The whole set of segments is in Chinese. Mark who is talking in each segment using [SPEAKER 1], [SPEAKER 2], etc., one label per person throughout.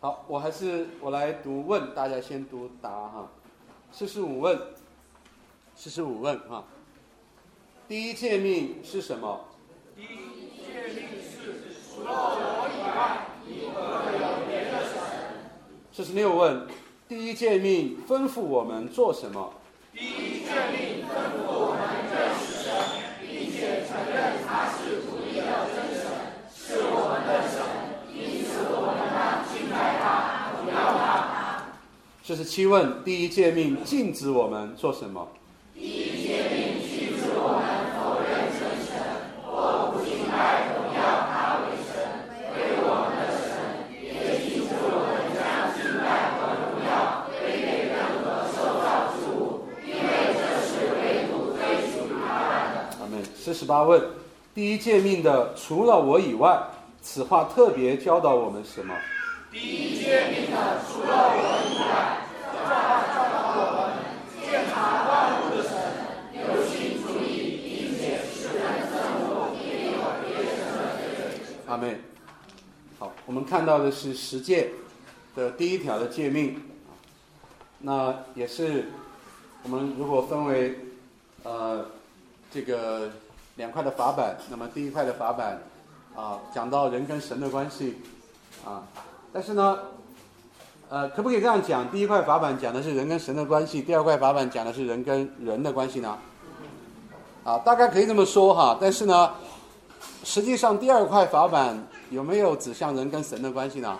[SPEAKER 1] 好，我还是我来读问，大家先读答哈。四十五问，四十五问哈。第一诫命是什么？
[SPEAKER 2] 第一诫命是除了我以外，你不可有别的神。
[SPEAKER 1] 四十六问，第一诫命吩咐我们做什么？
[SPEAKER 2] 第一诫命吩咐我们认识神，并且承认他是独一的真神，是我们的神，因此我们当敬拜他，荣耀他。
[SPEAKER 1] 四十七问，第一诫命禁止我们做什么？
[SPEAKER 2] 第一诫命禁止我们否认真神，或不敬拜荣耀他为神，为我们的神，也禁止我们将敬拜和荣耀归给任何受造之物，因为这是唯独归属于他的。
[SPEAKER 1] 阿门。四十八问，第一诫命的除了我以外，此话特别教导我们什么？
[SPEAKER 2] 第一诫命的除了我以外，这话教导我们鉴察万物的神，有情主义，并且世人憎恶一定有别神的罪。
[SPEAKER 1] 阿妹，好，我们看到的是十诫的第一条的诫命，那也是我们如果分为呃这个两块的法板，那么第一块的法板啊讲到人跟神的关系啊，但是呢，呃，可不可以这样讲？第一块法板讲的是人跟神的关系，第二块法板讲的是人跟人的关系呢？啊，大概可以这么说哈，但是呢。实际上，第二块法板有没有指向人跟神的关系呢？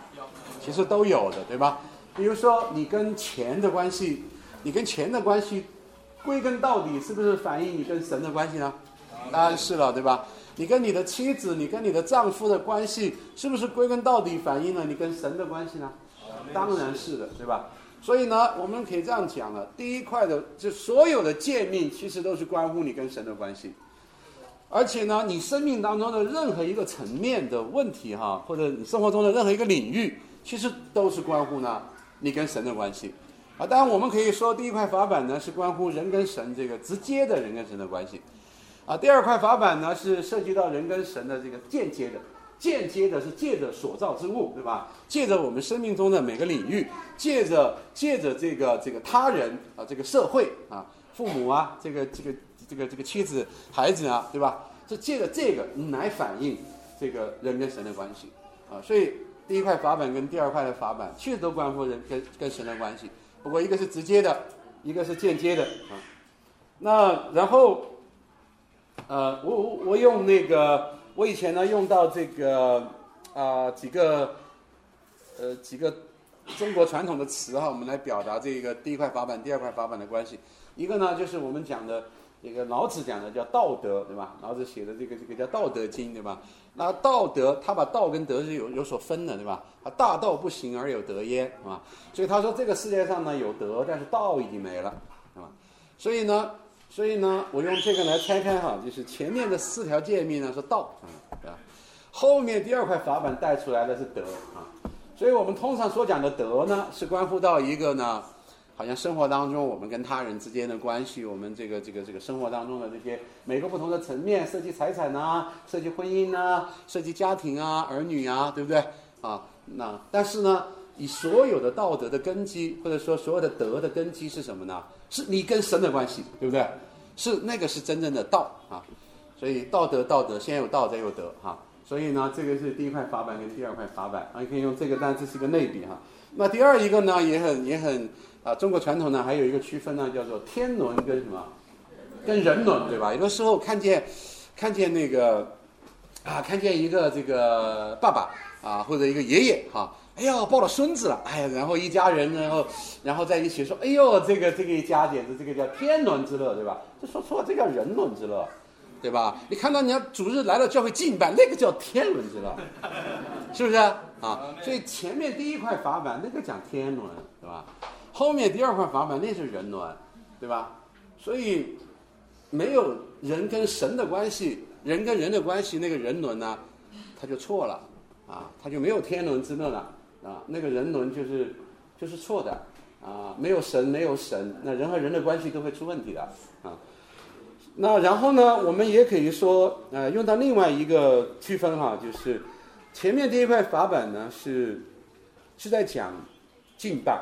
[SPEAKER 1] 其实都有的，对吧？比如说，你跟钱的关系，你跟钱的关系，归根到底是不是反映你跟神的关系呢？当然是了，对吧？你跟你的妻子，你跟你的丈夫的关系，是不是归根到底反映了你跟神的关系呢？当然是的，对吧？所以呢，我们可以这样讲了：第一块的，就所有的诫命，其实都是关乎你跟神的关系。而且呢，你生命当中的任何一个层面的问题哈，或者你生活中的任何一个领域，其实都是关乎呢你跟神的关系。啊，当然我们可以说第一块法板呢是关乎人跟神这个直接的人跟神的关系，啊，第二块法板呢是涉及到人跟神的这个间接的，间接的是借着所造之物，对吧？借着我们生命中的每个领域，借着借着这个这个他人啊，这个社会啊，父母啊，这个这个。这个这个妻子、孩子啊，对吧？是借着这个来反映这个人跟神的关系啊。所以第一块法板跟第二块的法板，确实都关乎人跟跟神的关系。不过一个是直接的，一个是间接的啊。那然后，呃，我我我用那个，我以前呢用到这个啊几个呃几个中国传统的词哈，我们来表达这个第一块法板、第二块法板的关系。一个呢就是我们讲的。这个老子讲的叫道德，对吧？老子写的这个这个叫《道德经》，对吧？那道德，他把道跟德是有有所分的，对吧？他大道不行而有德焉，是吧？所以他说这个世界上呢有德，但是道已经没了，对吧？所以呢，所以呢，我用这个来拆开哈，就是前面的四条诫命呢是道，啊？后面第二块法板带出来的是德啊，所以我们通常所讲的德呢，是关乎到一个呢。好像生活当中，我们跟他人之间的关系，我们这个这个这个生活当中的这些每个不同的层面，涉及财产呐，涉及婚姻呐，涉及家庭啊，儿女啊，对不对？啊，那但是呢，你所有的道德的根基，或者说所有的德的根基是什么呢？是你跟神的关系，对不对？是那个是真正的道啊。所以道德道德先有道再有德哈。所以呢，这个是第一块法板跟第二块法板啊，你可以用这个，但这是一个类比哈。那第二一个呢，也很也很。啊，中国传统呢还有一个区分呢，叫做天伦跟什么，跟人伦，对吧？有的时候看见，看见那个，啊，看见一个这个爸爸啊，或者一个爷爷哈，哎呀抱了孙子了，哎呀，然后一家人，然后然后在一起说，哎呦，这个这个一家简直这个叫天伦之乐，对吧？这说错了，这叫人伦之乐，对吧？你看到你要主日来了教会敬拜，那个叫天伦之乐，是不是啊？所以前面第一块法板那个讲天伦，对吧？后面第二块法板那是人伦，对吧？所以没有人跟神的关系，人跟人的关系，那个人伦呢，他就错了啊，他就没有天伦之乐了啊，那个人伦就是就是错的啊，没有神，没有神，那人和人的关系都会出问题的啊。那然后呢，我们也可以说，呃，用到另外一个区分哈，就是前面第一块法板呢是是在讲敬拜，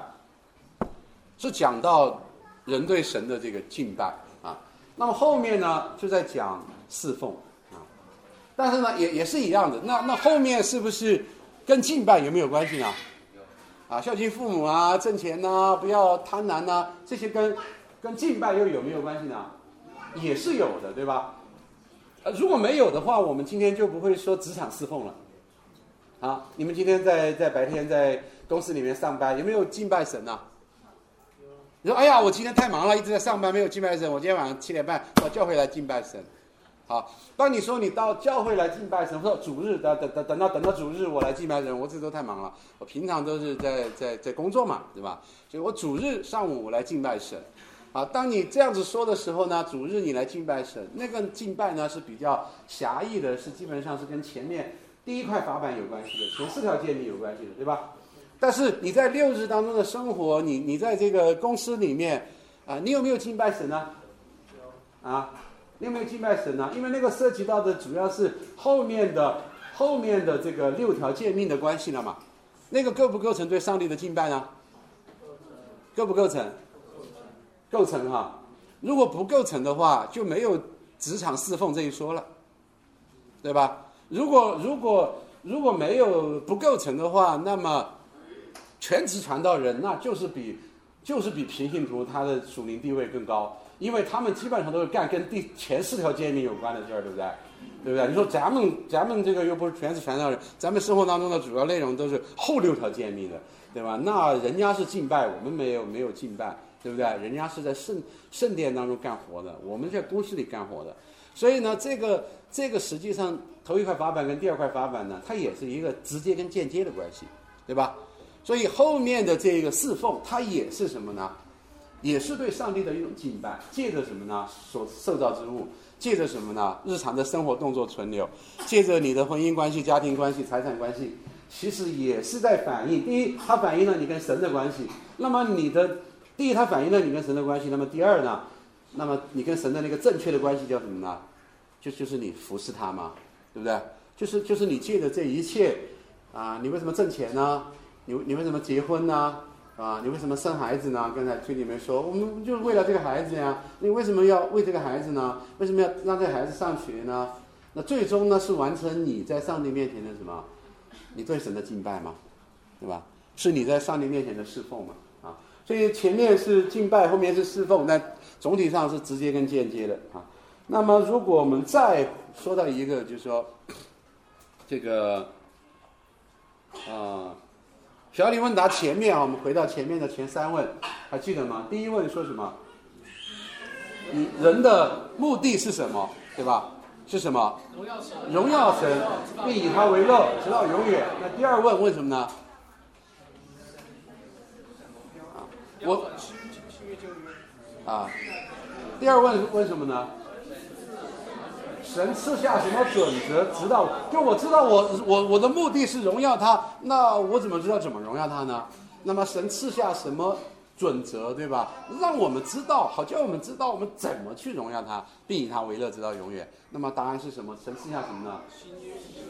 [SPEAKER 1] 是讲到人对神的这个敬拜啊。那么后面呢，就在讲侍奉啊。但是呢，也也是一样的。那那后面是不是跟敬拜有没有关系呢？啊，孝敬父母啊，挣钱呐，不要贪婪呐，这些跟跟敬拜又有没有关系呢？也是有的，对吧？呃，如果没有的话，我们今天就不会说职场侍奉了。啊，你们今天在在白天在公司里面上班，有没有敬拜神呢？你说，哎呀，我今天太忙了，一直在上班，没有敬拜神。我今天晚上七点半到教会来敬拜神。好，当你说你到教会来敬拜神，或者主日等等等等到等到主日我来敬拜神，我这都太忙了。我平常都是在在在工作嘛，对吧？所以我主日上午我来敬拜神。啊，当你这样子说的时候呢，主日你来敬拜神，那个敬拜呢是比较狭义的，是基本上是跟前面。第一块法板有关系的，前四条诫命有关系的，对吧？但是你在六日当中的生活，你你在这个公司里面，啊，你有没有敬拜神呢？啊，你有没有敬拜神呢？因为那个涉及到的主要是后面的后面的这个六条诫命的关系了嘛？那个构不构成对上帝的敬拜呢？构不构成？构成哈。如果不构成的话，就没有职场侍奉这一说了，对吧？如果如果如果没有不构成的话，那么全职传道人那就是比就是比平信徒他的属灵地位更高，因为他们基本上都是干跟第前四条诫命有关的事儿，对不对？对不对？你说咱们咱们这个又不是全是传道人，咱们生活当中的主要内容都是后六条诫命的，对吧？那人家是敬拜，我们没有没有敬拜，对不对？人家是在圣圣殿当中干活的，我们在公司里干活的，所以呢，这个这个实际上。头一块法板跟第二块法板呢，它也是一个直接跟间接的关系，对吧？所以后面的这个侍奉，它也是什么呢？也是对上帝的一种敬拜，借着什么呢？所受造之物，借着什么呢？日常的生活动作存留，借着你的婚姻关系、家庭关系、财产关系，其实也是在反映。第一，它反映了你跟神的关系。那么你的第一，它反映了你跟神的关系。那么第二呢？那么你跟神的那个正确的关系叫什么呢？就就是你服侍他嘛？对不对？就是就是你借着这一切，啊，你为什么挣钱呢？你你为什么结婚呢？啊，你为什么生孩子呢？刚才群里面说，我们就是为了这个孩子呀。你为什么要为这个孩子呢？为什么要让这个孩子上学呢？那最终呢是完成你在上帝面前的什么？你对神的敬拜吗？对吧？是你在上帝面前的侍奉嘛？啊，所以前面是敬拜，后面是侍奉，那总体上是直接跟间接的啊。那么，如果我们再说到一个，就是说，这个，啊，小李问答前面啊，我们回到前面的前三问，还记得吗？第一问说什么？你人的目的是什么？对吧？是什么？荣耀神，荣耀神，并以他为乐，直到永远。那第二问问什么呢？我啊，第二问问什么呢？神赐下什么准则？知道就我知道我我我的目的是荣耀他，那我怎么知道怎么荣耀他呢？那么神赐下什么准则，对吧？让我们知道，好叫我们知道我们怎么去荣耀他，并以他为乐，直到永远。那么答案是什么？神赐下什么呢？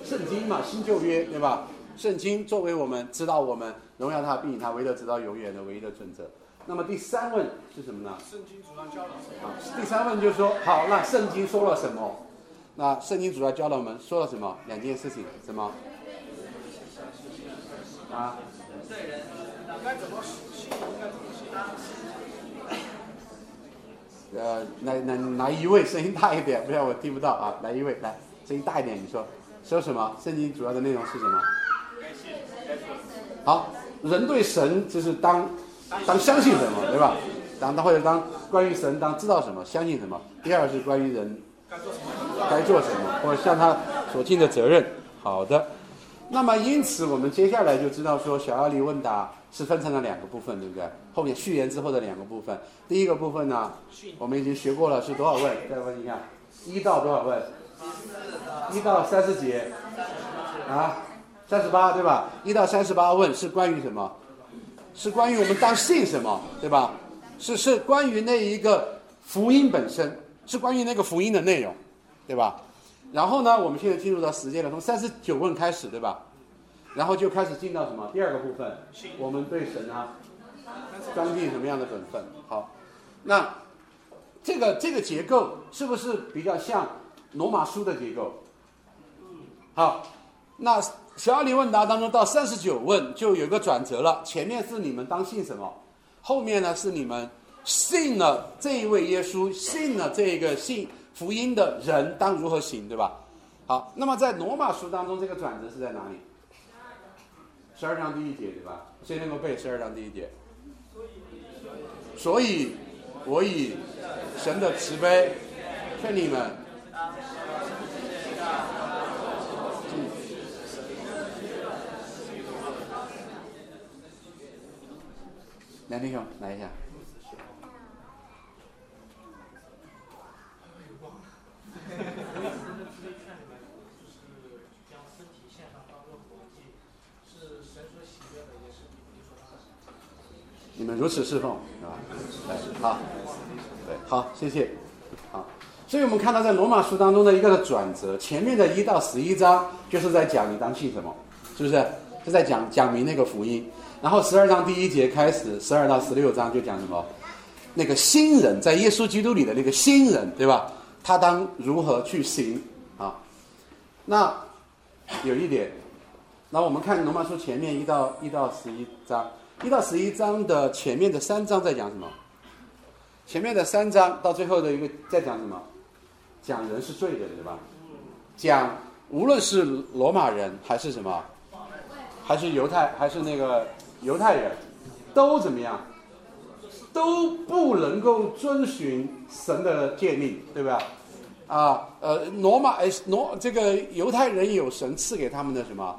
[SPEAKER 1] 圣经嘛，新旧约，对吧？圣经作为我们知道我们荣耀他，并以他为乐，直到永远的唯一的准则。那么第三问是什么呢？圣经主要教了什么？啊，第三问就是说，好，那圣经说了什么？那圣经主要教了我们说了什么？两件事情，什么？啊？呃，来来来一位声音大一点，不然我听不到啊！来一位，来声音大一点，你说说什么？圣经主要的内容是什么？好，人对神就是当当相信什么，对吧？当当或者当关于神当知道什么，相信什么？第二是关于人。该做什么，或者向他所尽的责任。好的，那么因此我们接下来就知道说，小奥利问答是分成了两个部分，对不对？后面序言之后的两个部分。第一个部分呢，我们已经学过了，是多少问？再问一下，一到多少问？一到三十节。啊，三十八对吧？一到三十八问是关于什么？是关于我们当信什么，对吧？是是关于那一个福音本身。是关于那个福音的内容，对吧？然后呢，我们现在进入到时间了，从三十九问开始，对吧？然后就开始进到什么第二个部分，我们对神啊，专尽什么样的本分？好，那这个这个结构是不是比较像罗马书的结构？好，那小李问答当中到三十九问就有个转折了，前面是你们当信什么，后面呢是你们信了这一位耶稣，信了这个信福音的人当如何行，对吧？好，那么在罗马书当中这个转折是在哪里？十二章第一节，对吧？谁能够背十二章第一节？所以，我以神的慈悲劝你们。梁弟兄，来一下。如此侍奉，是吧？好，对，好，谢谢，好。所以我们看到在罗马书当中的一个转折，前面的一到十一章就是在讲你当信什么，是不是？是在讲讲明那个福音。然后十二章第一节开始，十二到十六章就讲什么？那个新人在耶稣基督里的那个新人，对吧？他当如何去行啊？那有一点，那我们看罗马书前面一到一到十一章。一到十一章的前面的三章在讲什么？前面的三章到最后的一个在讲什么？讲人是罪的，对吧？讲无论是罗马人还是什么，还是犹太还是那个犹太人，都怎么样？都不能够遵循神的诫命，对吧？啊，呃，罗马哎，罗这个犹太人有神赐给他们的什么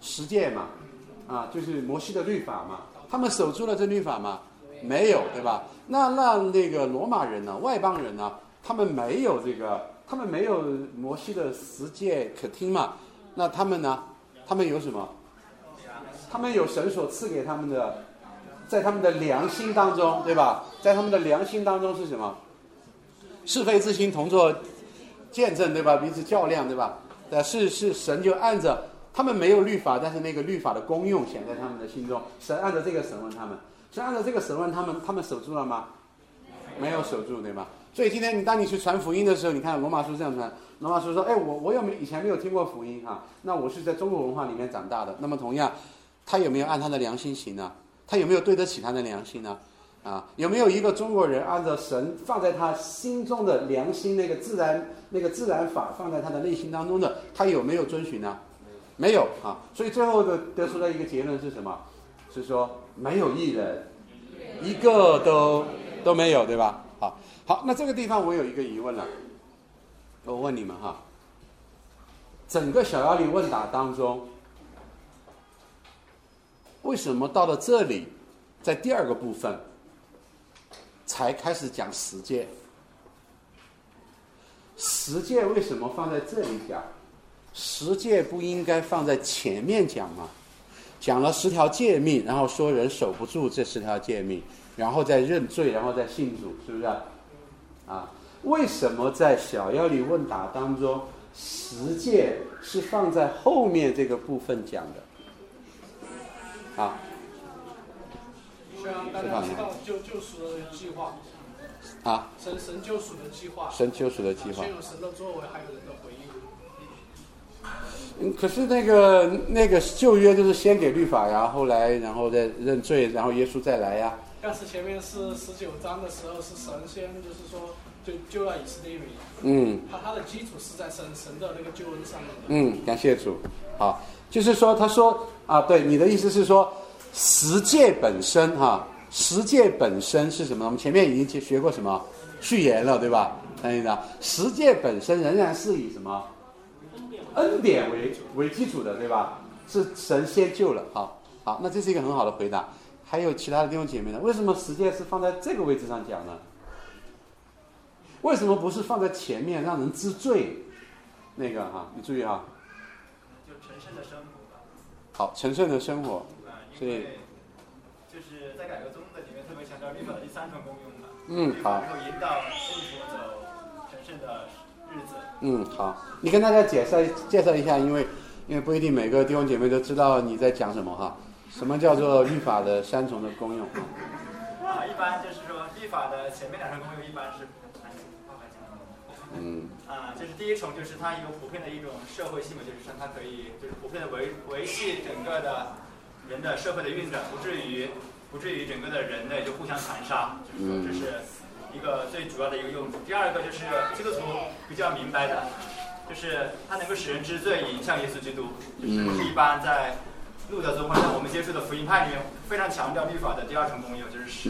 [SPEAKER 1] 十诫嘛？啊，就是摩西的律法嘛，他们守住了这律法吗？没有，对吧？那让那个罗马人呢，外邦人呢，他们没有这个，他们没有摩西的十诫可听嘛？那他们呢？他们有什么？他们有神所赐给他们的，在他们的良心当中，对吧？在他们的良心当中是什么？是非之心同作见证，对吧？彼此较量，对吧？呃，是是神就按着。他们没有律法，但是那个律法的功用显在他们的心中。神按照这个审问他们，神按照这个审问他们，他们守住了吗？没有守住，对吧？所以今天你当你去传福音的时候，你看罗马书这样传，罗马书说：“哎，我我有没以前没有听过福音啊？那我是在中国文化里面长大的。那么同样，他有没有按他的良心行呢？他有没有对得起他的良心呢？啊，有没有一个中国人按照神放在他心中的良心那个自然那个自然法放在他的内心当中的，他有没有遵循呢？”没有啊，所以最后的得出的一个结论是什么？是说没有一人，一个都都没有，对吧？好，好，那这个地方我有一个疑问了，我问你们哈，整个小妖力问答当中，为什么到了这里，在第二个部分才开始讲实践？实践为什么放在这里讲？十诫不应该放在前面讲吗？讲了十条诫命，然后说人守不住这十条诫命，然后再认罪，然后再信主，是不是？啊？为什么在小妖女问答当中，十诫是放在后面这个部分讲的？啊？
[SPEAKER 3] 大家知道救救赎的计划。
[SPEAKER 1] 啊？
[SPEAKER 3] 神神救赎的计划。
[SPEAKER 1] 神救赎的计划。
[SPEAKER 3] 先有神的作为，还有人的回应。
[SPEAKER 1] 嗯，可是那个那个旧约就是先给律法呀，后来然后再认罪，然后耶稣再来呀。
[SPEAKER 3] 但是前面是十九章的时候是神仙，就是说就救了以色列人。
[SPEAKER 1] 嗯。
[SPEAKER 3] 他他的基础是在神神的那个救恩上面。
[SPEAKER 1] 嗯，感谢主。好，就是说他说啊，对，你的意思是说十诫本身哈，十诫本身是什么？我们前面已经学过什么序言了，对吧？看见没十诫本身仍然是以什么？恩典为为基础的，对吧？是神先救了，好，好，那这是一个很好的回答。还有其他的弟兄姐妹呢？为什么实践是放在这个位置上讲呢？为什么不是放在前面让人知罪？那个哈，你注意哈。
[SPEAKER 4] 就神圣的生活吧。
[SPEAKER 1] 好，神圣的生活。所以。
[SPEAKER 4] 就是在改革宗的里面特别强调律法的第三重功用嘛。
[SPEAKER 1] 嗯，好。
[SPEAKER 4] 能够引导信徒走神圣的。
[SPEAKER 1] 嗯，好，你跟大家介绍介绍一下，因为因为不一定每个弟兄姐妹都知道你在讲什么哈。什么叫做律法的三重的功用？
[SPEAKER 4] 啊，一般就是说律法的前面两重功用一般是，
[SPEAKER 1] 嗯，
[SPEAKER 4] 啊，就是第一重就是它一个普遍的一种社会性嘛，就是说它可以就是普遍的维维系整个的人的社会的运转，不至于不至于整个的人类就互相残杀，就是说这是一个最主要的一个用处。第二个就是基督徒比较明白的，就是它能够使人知罪，引向耶稣基督，就是不是一般在。路德宗或者我们接触的福音派里面，非常强调律法的第二重功用，就是使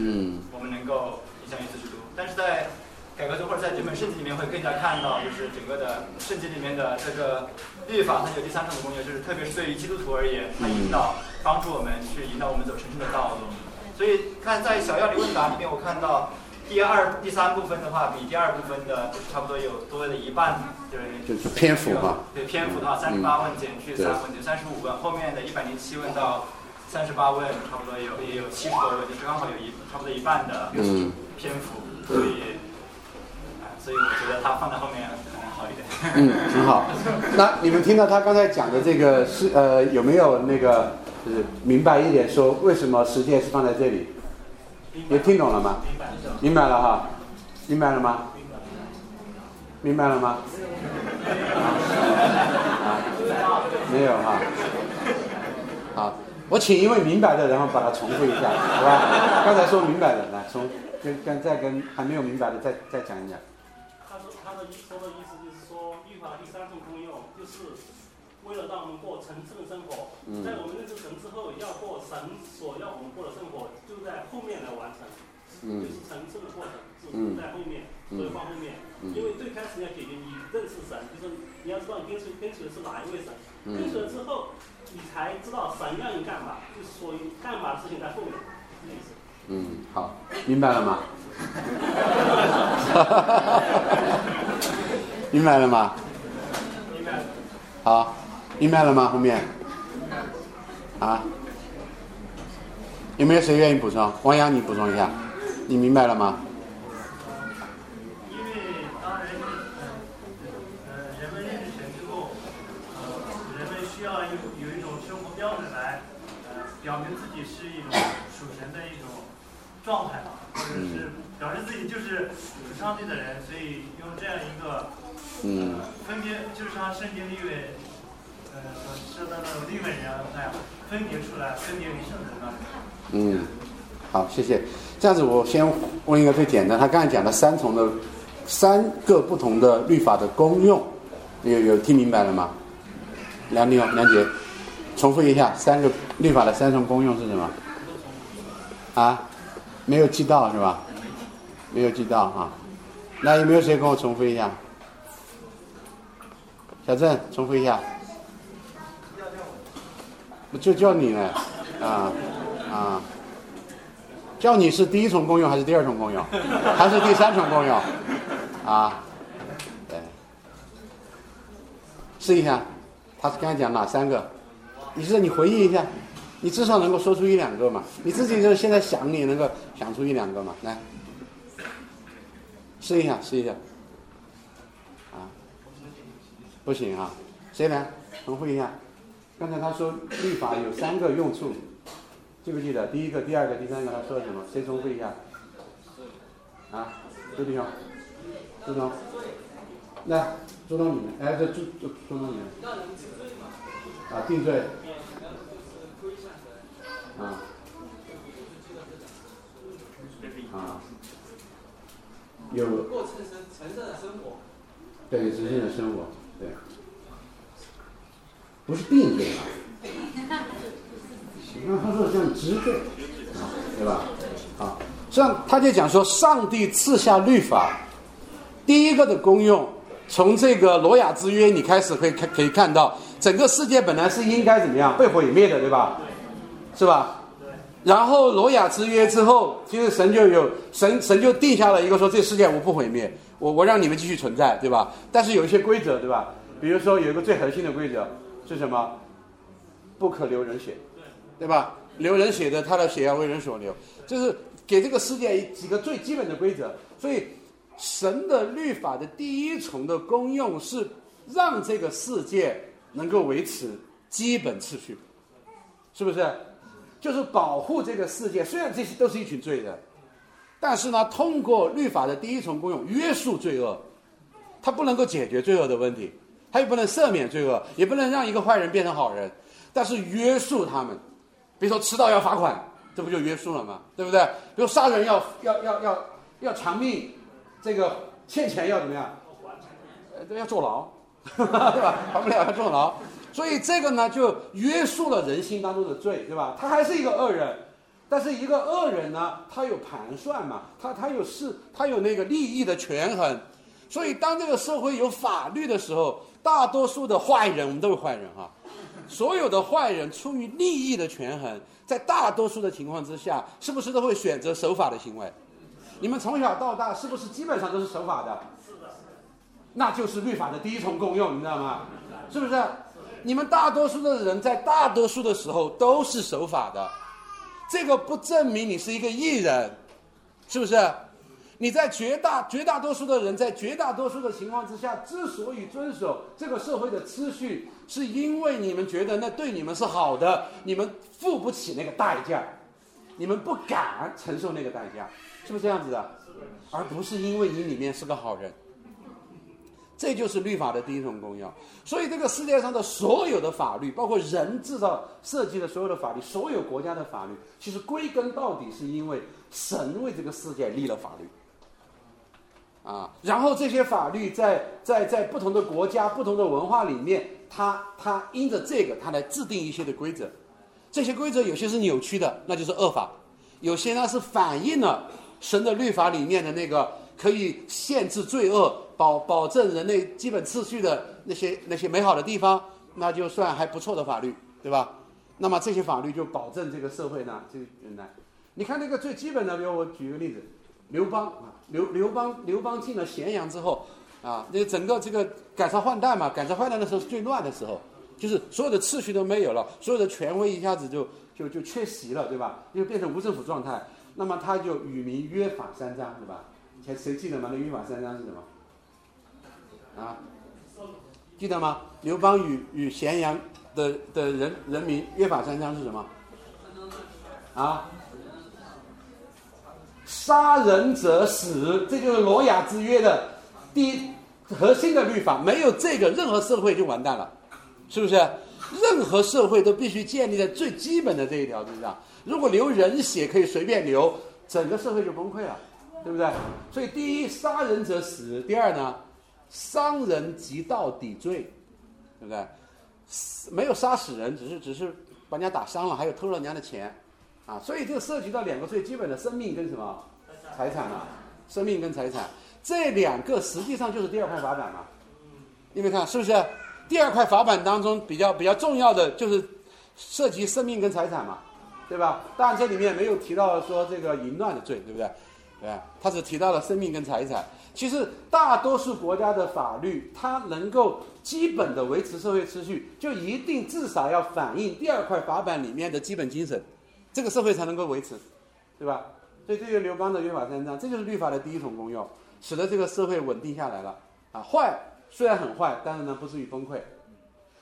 [SPEAKER 4] 我们能够影响耶稣基督。但是在改革中或者在整本圣经里面，会更加看到，就是整个的圣经里面的这个律法，它有第三重的功用，就是特别是对于基督徒而言，它引导、帮助我们去引导我们走神圣的道路。所以看在小要理问答里面，我看到。第二、第三部分的话，比第二部分的差不多有多了一半，
[SPEAKER 1] 就是就是篇幅嘛。
[SPEAKER 4] 对篇幅的话，三十八问减去三问，就三十五问。后面的一百零七问到三十八问，差不多有也有七十多问，就是刚好有一差不多一半的篇幅，所以，所以我觉得它放在后面可能好一点。
[SPEAKER 1] 嗯，很好。那你们听到他刚才讲的这个是呃有没有那个就是明白一点，说为什么实践是放在这里？你听懂了吗？明白了哈，明白了吗？明白了吗？没有哈。好，我请一位明白的，然后把它重复一下，好吧？刚才说明白的，来重跟跟再跟还没有明白的再再讲一讲。
[SPEAKER 5] 他说他的意说的意思就是说，律法第三种功用就是为了让我们过层次的生活，在我们认识神之后，要过神所要我们过的生活，就在后面来完成。就是层次的过程，是在后面，所以放后面。因为最开始要解决你认识神，就是你要知道你跟随跟随的是哪一位神，跟随了之后，你才知道神让你干嘛，就所以干嘛的事情在后面，这意思。
[SPEAKER 1] 嗯，好，明白了吗？明白了吗？
[SPEAKER 4] 明白。
[SPEAKER 1] 好，明白了吗？后面。啊？有没有谁愿意补充？王阳，你补充一下。你明白了吗？
[SPEAKER 6] 因为当人呃人们认识神之后，呃人们需要有有一种生活标准来呃表明自己是一种属神的一种状态吧，或者是表示自己就是属上帝的人，所以用这样一个
[SPEAKER 1] 嗯
[SPEAKER 6] 分别，就是像圣经里面呃所说的那种利未人那样分别出来，分别为圣的那种。
[SPEAKER 1] 嗯，好，谢谢。这样子，我先问一个最简单。他刚才讲的三重的三个不同的律法的功用，有有听明白了吗？梁丽、梁姐，重复一下三个律法的三重功用是什么？啊？没有记到是吧？没有记到啊？那有没有谁跟我重复一下？小郑，重复一下。就叫你呢，啊啊。叫你是第一重功用还是第二重功用，还是第三重功用？啊，对，试一下，他是刚才讲哪三个？你是你回忆一下，你至少能够说出一两个嘛？你自己就现在想，你能够想出一两个嘛？来，试一下，试一下。啊，不行啊，谁来重复一下？刚才他说律法有三个用处。记不记得第一个、第二个、第三个他说了什么？谁重复一下？啊，朱弟兄，朱东，来朱东你们，哎，这朱朱朱东你们，啊，定罪，啊，啊，有。过城神城市的生活，对，城市的生活，对，不是定罪啊。那他说像知罪，对吧？啊，实际上他就讲说，上帝赐下律法，第一个的功用，从这个罗亚之约你开始可以看可以看到，整个世界本来是应该怎么样被毁灭的，对吧？是吧？然后罗亚之约之后，其实神就有神神就定下了一个说，这世界我不毁灭，我我让你们继续存在，对吧？但是有一些规则，对吧？比如说有一个最核心的规则是什么？不可流人血。对吧？流人血的，他的血要为人所流，就是给这个世界几个最基本的规则。所以，神的律法的第一重的功用是让这个世界能够维持，基本秩序，是不是？就是保护这个世界。虽然这些都是一群罪人，但是呢，通过律法的第一重功用约束罪恶，它不能够解决罪恶的问题，他也不能赦免罪恶，也不能让一个坏人变成好人，但是约束他们。比如说迟到要罚款，这不就约束了吗？对不对？比如杀人要要要要要偿命，这个欠钱要怎么样？呃，要坐牢，对吧？还不了要坐牢。所以这个呢，就约束了人心当中的罪，对吧？他还是一个恶人，但是一个恶人呢，他有盘算嘛，他他有事，他有那个利益的权衡。所以当这个社会有法律的时候，大多数的坏人，我们都是坏人哈。所有的坏人出于利益的权衡，在大多数的情况之下，是不是都会选择守法的行为？你们从小到大是不是基本上都是守法的？
[SPEAKER 5] 是的。
[SPEAKER 1] 那就是律法的第一重功用，你知道吗？是不是？你们大多数的人在大多数的时候都是守法的，这个不证明你是一个艺人，是不是？你在绝大绝大多数的人在绝大多数的情况之下，之所以遵守这个社会的秩序，是因为你们觉得那对你们是好的，你们付不起那个代价，你们不敢承受那个代价，是不是这样子的？而不是因为你里面是个好人。这就是律法的第一重功用。所以这个世界上的所有的法律，包括人制造设计的所有的法律，所有国家的法律，其实归根到底是因为神为这个世界立了法律。啊，然后这些法律在在在不同的国家、不同的文化里面，它它因着这个，它来制定一些的规则。这些规则有些是扭曲的，那就是恶法；有些呢是反映了神的律法里面的那个可以限制罪恶。保保证人类基本秩序的那些那些美好的地方，那就算还不错的法律，对吧？那么这些法律就保证这个社会呢，就原来，你看那个最基本的，比如我举一个例子，刘邦啊，刘刘邦刘邦进了咸阳之后，啊，那整个这个改朝换代嘛，改朝换代的时候是最乱的时候，就是所有的秩序都没有了，所有的权威一下子就就就缺席了，对吧？就变成无政府状态。那么他就与民约法三章，对吧？谁谁记得吗？那约法三章是什么？啊，记得吗？刘邦与与咸阳的的人人民约法三章是什么？啊，杀人者死，这就是罗亚之约的第一核心的律法。没有这个，任何社会就完蛋了，是不是？任何社会都必须建立在最基本的这一条之上。如果流人血可以随便流，整个社会就崩溃了，对不对？所以，第一，杀人者死；第二呢？伤人及到底罪，对不对？没有杀死人，只是只是把人家打伤了，还有偷了人家的钱，啊，所以这个涉及到两个最基本的生命跟什么财产啊？生命跟财产这两个实际上就是第二块法板嘛。你们看是不是？第二块法板当中比较比较重要的就是涉及生命跟财产嘛，对吧？当然这里面没有提到说这个淫乱的罪，对不对？对，他只提到了生命跟财产。其实大多数国家的法律，它能够基本的维持社会秩序，就一定至少要反映第二块法板里面的基本精神，这个社会才能够维持，对吧？所以这个刘邦的约法三章，这就是律法的第一重功用，使得这个社会稳定下来了。啊，坏虽然很坏，但是呢不至于崩溃。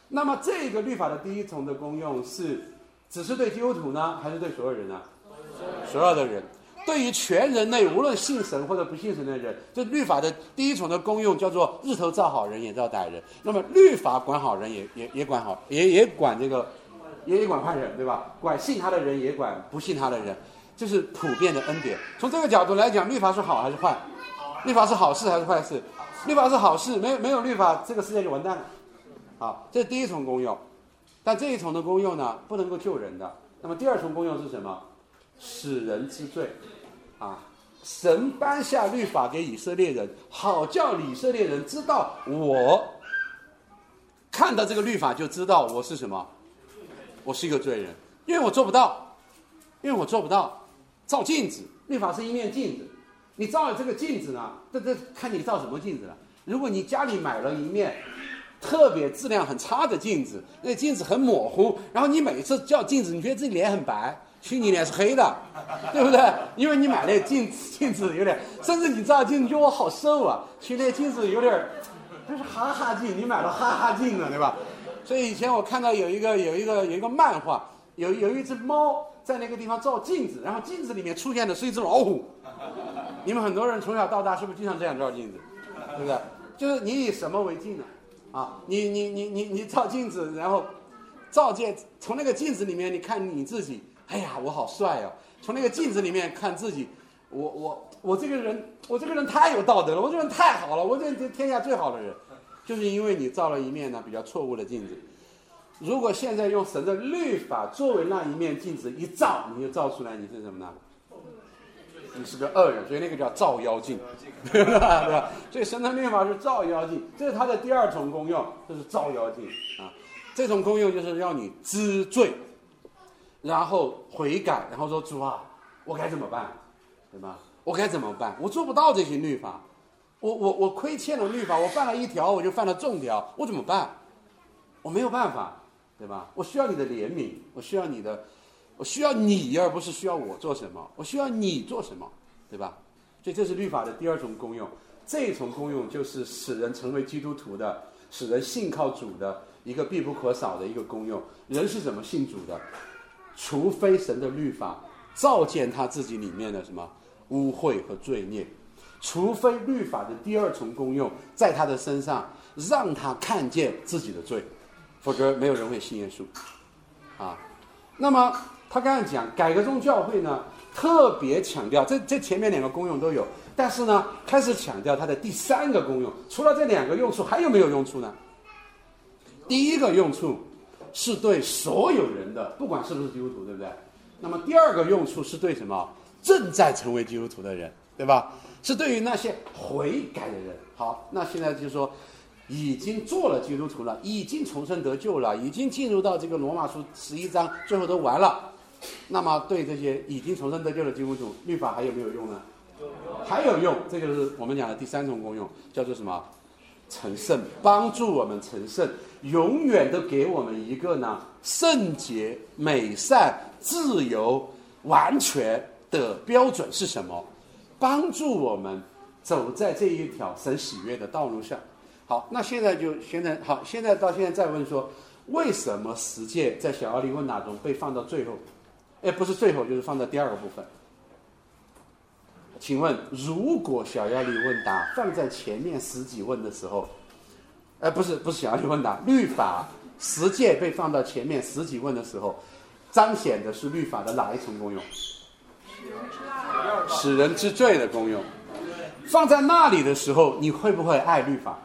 [SPEAKER 1] 那么这个律法的第一重的功用是，只是对基督徒呢，还是对所有人呢？所有的人。对于全人类，无论信神或者不信神的人，这律法的第一重的功用叫做日头照好人，也照歹人。那么律法管好人，也也也管好，也也管这个，也也管坏人，对吧？管信他的人，也管不信他的人，这是普遍的恩典。从这个角度来讲，律法是好还是坏？律法是好事还是坏事？律法是好事，没有没有律法，这个世界就完蛋了。好，这是第一重功用。但这一重的功用呢，不能够救人的。那么第二重功用是什么？使人知罪。啊，神颁下律法给以色列人，好叫以色列人知道我看到这个律法就知道我是什么，我是一个罪人，因为我做不到，因为我做不到。照镜子，律法是一面镜子，你照了这个镜子呢，这这看你照什么镜子了。如果你家里买了一面特别质量很差的镜子，那镜子很模糊，然后你每次照镜子，你觉得自己脸很白。去你脸是黑的，对不对？因为你买那镜镜子有点，甚至你照镜子，觉得我好瘦啊。去那镜子有点，就是哈哈镜，你买了哈哈镜了，对吧？所以以前我看到有一个有一个有一个漫画，有有一只猫在那个地方照镜子，然后镜子里面出现的是一只老虎。你们很多人从小到大是不是经常这样照镜子？对不对？就是你以什么为镜呢？啊，你你你你你照镜子，然后照见从那个镜子里面你看你自己，哎呀，我好帅哦！从那个镜子里面看自己，我我我这个人，我这个人太有道德了，我这个人太好了，我这这天下最好的人，就是因为你照了一面呢比较错误的镜子。如果现在用神的律法作为那一面镜子一照，你就照出来你是什么呢？你是个恶人，所以那个叫照妖镜，对吧？对吧？所以神的律法是照妖镜，这是它的第二重功用，就是照妖镜啊。这种功用就是要你知罪，然后悔改，然后说主啊，我该怎么办？对吧？我该怎么办？我做不到这些律法，我我我亏欠了律法，我犯了一条，我就犯了重条，我怎么办？我没有办法，对吧？我需要你的怜悯，我需要你的。我需要你，而不是需要我做什么。我需要你做什么，对吧？所以这是律法的第二重功用。这一重功用就是使人成为基督徒的，使人信靠主的一个必不可少的一个功用。人是怎么信主的？除非神的律法照见他自己里面的什么污秽和罪孽，除非律法的第二重功用在他的身上让他看见自己的罪，否则没有人会信耶稣。啊，那么。他刚才讲改革宗教会呢，特别强调这这前面两个功用都有，但是呢，开始强调它的第三个功用。除了这两个用处，还有没有用处呢？第一个用处是对所有人的，不管是不是基督徒，对不对？那么第二个用处是对什么？正在成为基督徒的人，对吧？是对于那些悔改的人。好，那现在就是说。已经做了基督徒了，已经重生得救了，已经进入到这个罗马书十一章，最后都完了。那么，对这些已经重生得救的基督徒，律法还有没有用呢？还有用，这就是我们讲的第三种功用，叫做什么？成圣，帮助我们成圣，永远都给我们一个呢圣洁、美善、自由、完全的标准是什么？帮助我们走在这一条神喜悦的道路上。好，那现在就现在好，现在到现在再问说，为什么十诫在小奥利问答中被放到最后？哎，不是最后，就是放在第二个部分。请问，如果小奥利问答放在前面十几问的时候，哎，不是不是小奥利问答，律法十诫被放到前面十几问的时候，彰显的是律法的哪一层功用？使人之罪的功用。放在那里的时候，你会不会爱律法？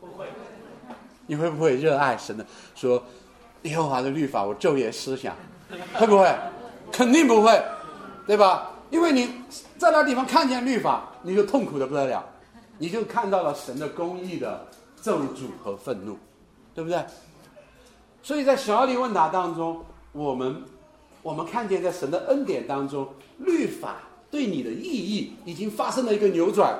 [SPEAKER 5] 不会。
[SPEAKER 1] 你会不会热爱神的？说耶和华的律法，我昼夜思想，会不会？肯定不会，对吧？因为你在那地方看见律法，你就痛苦的不得了，你就看到了神的公义的咒诅和愤怒，对不对？所以在小李问答当中，我们我们看见在神的恩典当中，律法对你的意义已经发生了一个扭转。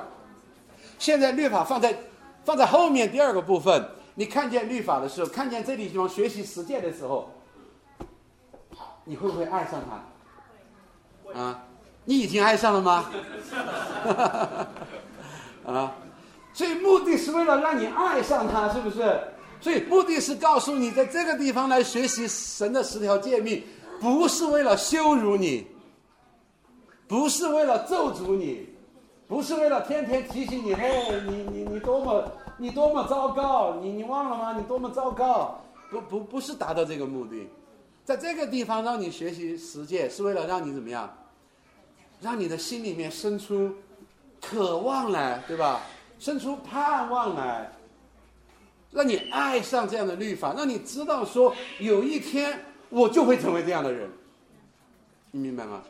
[SPEAKER 1] 现在律法放在放在后面第二个部分，你看见律法的时候，看见这里地方学习实践的时候。你会不会爱上他？啊，你已经爱上了吗？啊，所以目的是为了让你爱上他，是不是？所以目的是告诉你，在这个地方来学习神的十条诫命，不是为了羞辱你，不是为了咒诅你，不是为了天天提醒你，嘿，你你你多么你多么糟糕，你你忘了吗？你多么糟糕，不不不是达到这个目的。在这个地方让你学习实践，是为了让你怎么样？让你的心里面生出渴望来，对吧？生出盼望来，让你爱上这样的律法，让你知道说有一天我就会成为这样的人。你明白吗？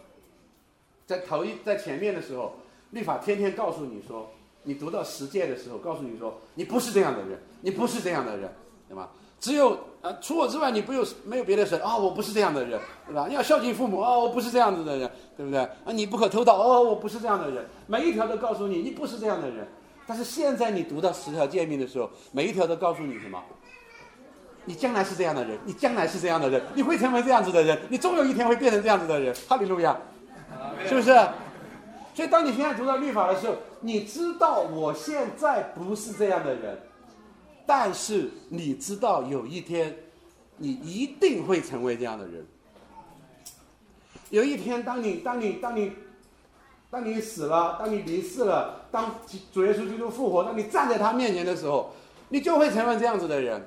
[SPEAKER 1] 在头一在前面的时候，律法天天告诉你说，你读到十诫的时候，告诉你说你不是这样的人，你不是这样的人，对吧？只有啊，除我之外，你不有没有别的神啊？我不是这样的人，对吧？你要孝敬父母啊，我不是这样子的人，对不对？啊，你不可偷盗哦，我不是这样的人。每一条都告诉你，你不是这样的人。但是现在你读到十条诫命的时候，每一条都告诉你什么？你将来是这样的人，你将来是这样的人，你会成为这样子的人，你终有一天会变成这样子的人。哈利路亚，是不是？所以当你现在读到律法的时候，你知道我现在不是这样的人。但是你知道，有一天你一定会成为这样的人。有一天，当你当你当你当你死了，当你离世了，当主耶稣基督复活，当你站在他面前的时候，你就会成为这样子的人。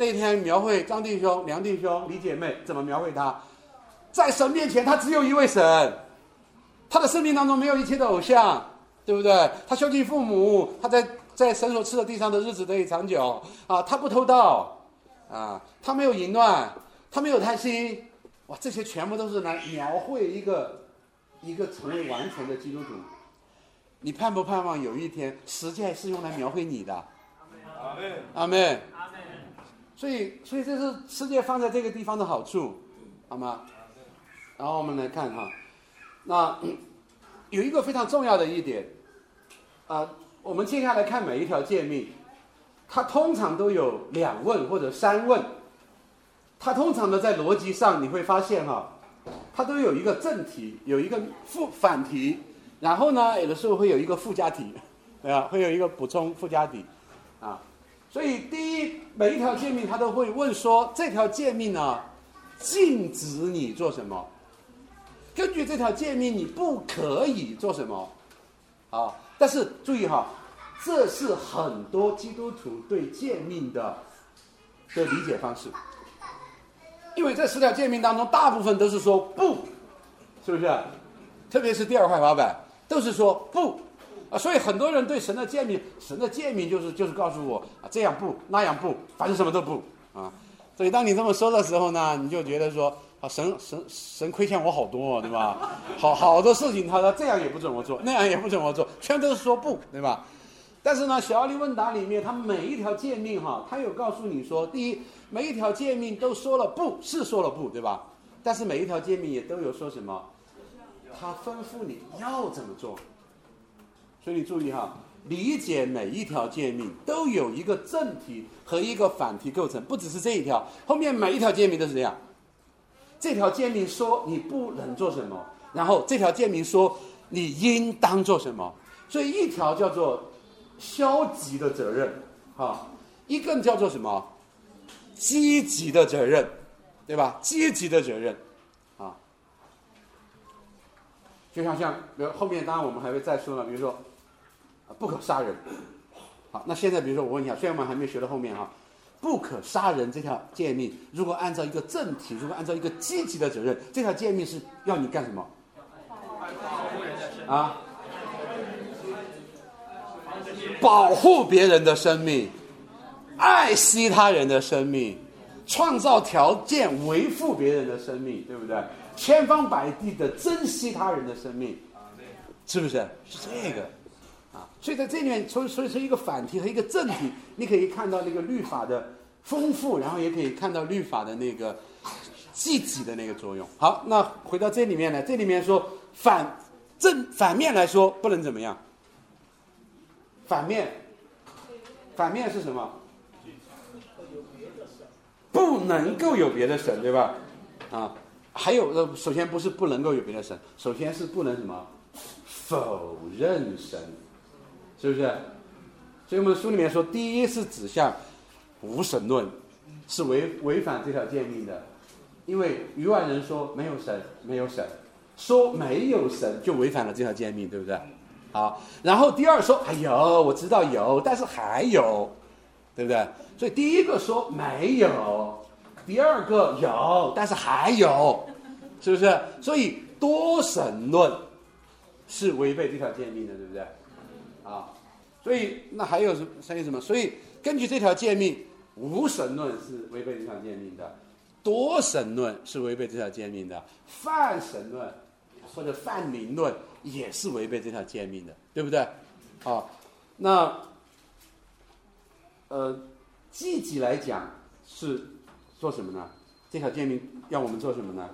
[SPEAKER 1] 那天描绘张弟兄、梁弟兄、李姐妹怎么描绘他？在神面前，他只有一位神，他的生命当中没有一切的偶像，对不对？他孝敬父母，他在在神所赐的地上的日子得以长久啊！他不偷盗啊，他没有淫乱，他没有贪心，哇！这些全部都是来描绘一个一个成为完全的基督徒。你盼不盼望有一天，实际是用来描绘你的？
[SPEAKER 4] 阿门。
[SPEAKER 1] 阿门。所以，所以这是世界放在这个地方的好处，好吗？然后我们来看哈，那 有一个非常重要的一点，啊，我们接下来看每一条诫命，它通常都有两问或者三问，它通常呢在逻辑上你会发现哈，它都有一个正题，有一个副反题，然后呢，有的时候会有一个附加题，对 吧？会有一个补充附加题，啊，所以第一每一条诫命他都会问说这条诫命呢禁止你做什么。根据这条诫命，你不可以做什么，啊！但是注意哈，这是很多基督徒对诫命的的理解方式，因为这十条诫命当中，大部分都是说不，是不是？特别是第二块滑板，都是说不，啊！所以很多人对神的诫命，神的诫命就是就是告诉我啊，这样不，那样不，反正什么都不啊！所以当你这么说的时候呢，你就觉得说。啊，神神神亏欠我好多，对吧？好好多事情，他说这样也不怎么做，那样也不怎么做，全都是说不，对吧？但是呢，小奥利问答里面，他每一条诫命哈，他有告诉你说，第一，每一条诫命都说了不是说了不，对吧？但是每一条诫命也都有说什么，他吩咐你要怎么做。所以你注意哈，理解每一条诫命都有一个正题和一个反题构成，不只是这一条，后面每一条诫命都是这样。这条诫命说你不能做什么，然后这条诫命说你应当做什么，所以一条叫做消极的责任，哈，一个叫做什么积极的责任，对吧？积极的责任，啊，就像像比如后面当然我们还会再说了，比如说不可杀人，好，那现在比如说我问一下，虽然我们还没学到后面哈。不可杀人这条诫命，如果按照一个正题，如果按照一个积极的责任，这条诫命是要你干什么？啊？保护别人的生命，爱惜他人的生命，创造条件维护别人的生命，对不对？千方百计的珍惜他人的生命，是不是？是这个。啊所以在这里面，所所以是一个反题和一个正题，你可以看到那个律法的丰富，然后也可以看到律法的那个积极的那个作用。好，那回到这里面来，这里面说反正反面来说不能怎么样？反面，反面是什么？不能够有别的神，对吧？啊，还有呃，首先不是不能够有别的神，首先是不能什么否认神。是不是？所以我们书里面说，第一是指向无神论，是违违反这条诫命的，因为余外人说没有神，没有神，说没有神就违反了这条诫命，对不对？好，然后第二说，哎有，我知道有，但是还有，对不对？所以第一个说没有，第二个有，但是还有，是不是？所以多神论是违背这条诫命的，对不对？啊，所以那还有什相信什么？所以根据这条诫命，无神论是违背这条诫命的，多神论是违背这条诫命的，泛神论或者泛灵论也是违背这条诫命的，对不对？啊，那呃，积极来讲是做什么呢？这条诫命要我们做什么呢？